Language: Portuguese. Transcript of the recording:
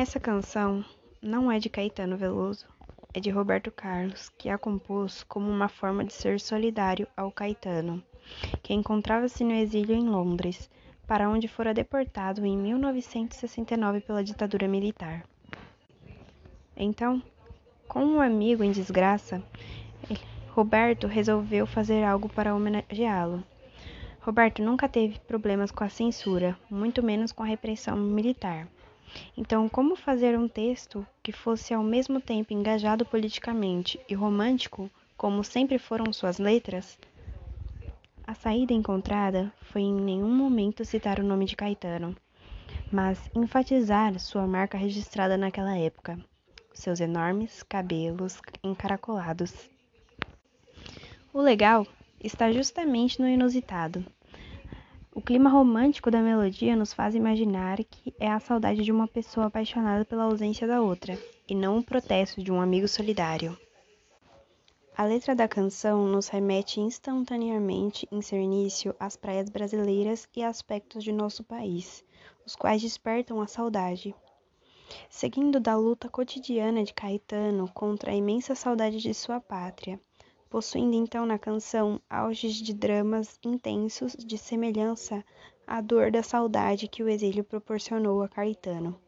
Essa canção não é de Caetano Veloso, é de Roberto Carlos, que a compôs como uma forma de ser solidário ao Caetano, que encontrava-se no exílio em Londres, para onde fora deportado em 1969 pela ditadura militar. Então, com um amigo em desgraça, Roberto resolveu fazer algo para homenageá-lo. Roberto nunca teve problemas com a censura, muito menos com a repressão militar. Então, como fazer um texto que fosse ao mesmo tempo engajado politicamente e romântico, como sempre foram suas letras? A saída encontrada foi em nenhum momento citar o nome de Caetano, mas enfatizar sua marca registrada naquela época, seus enormes cabelos encaracolados. O legal está justamente no inusitado. O clima romântico da melodia nos faz imaginar que é a saudade de uma pessoa apaixonada pela ausência da outra, e não o protesto de um amigo solidário. A letra da canção nos remete instantaneamente em seu início às praias brasileiras e aspectos de nosso país, os quais despertam a saudade. Seguindo da luta cotidiana de Caetano contra a imensa saudade de sua pátria, possuindo então na canção auges de dramas intensos de semelhança à dor da saudade que o exílio proporcionou a Caetano.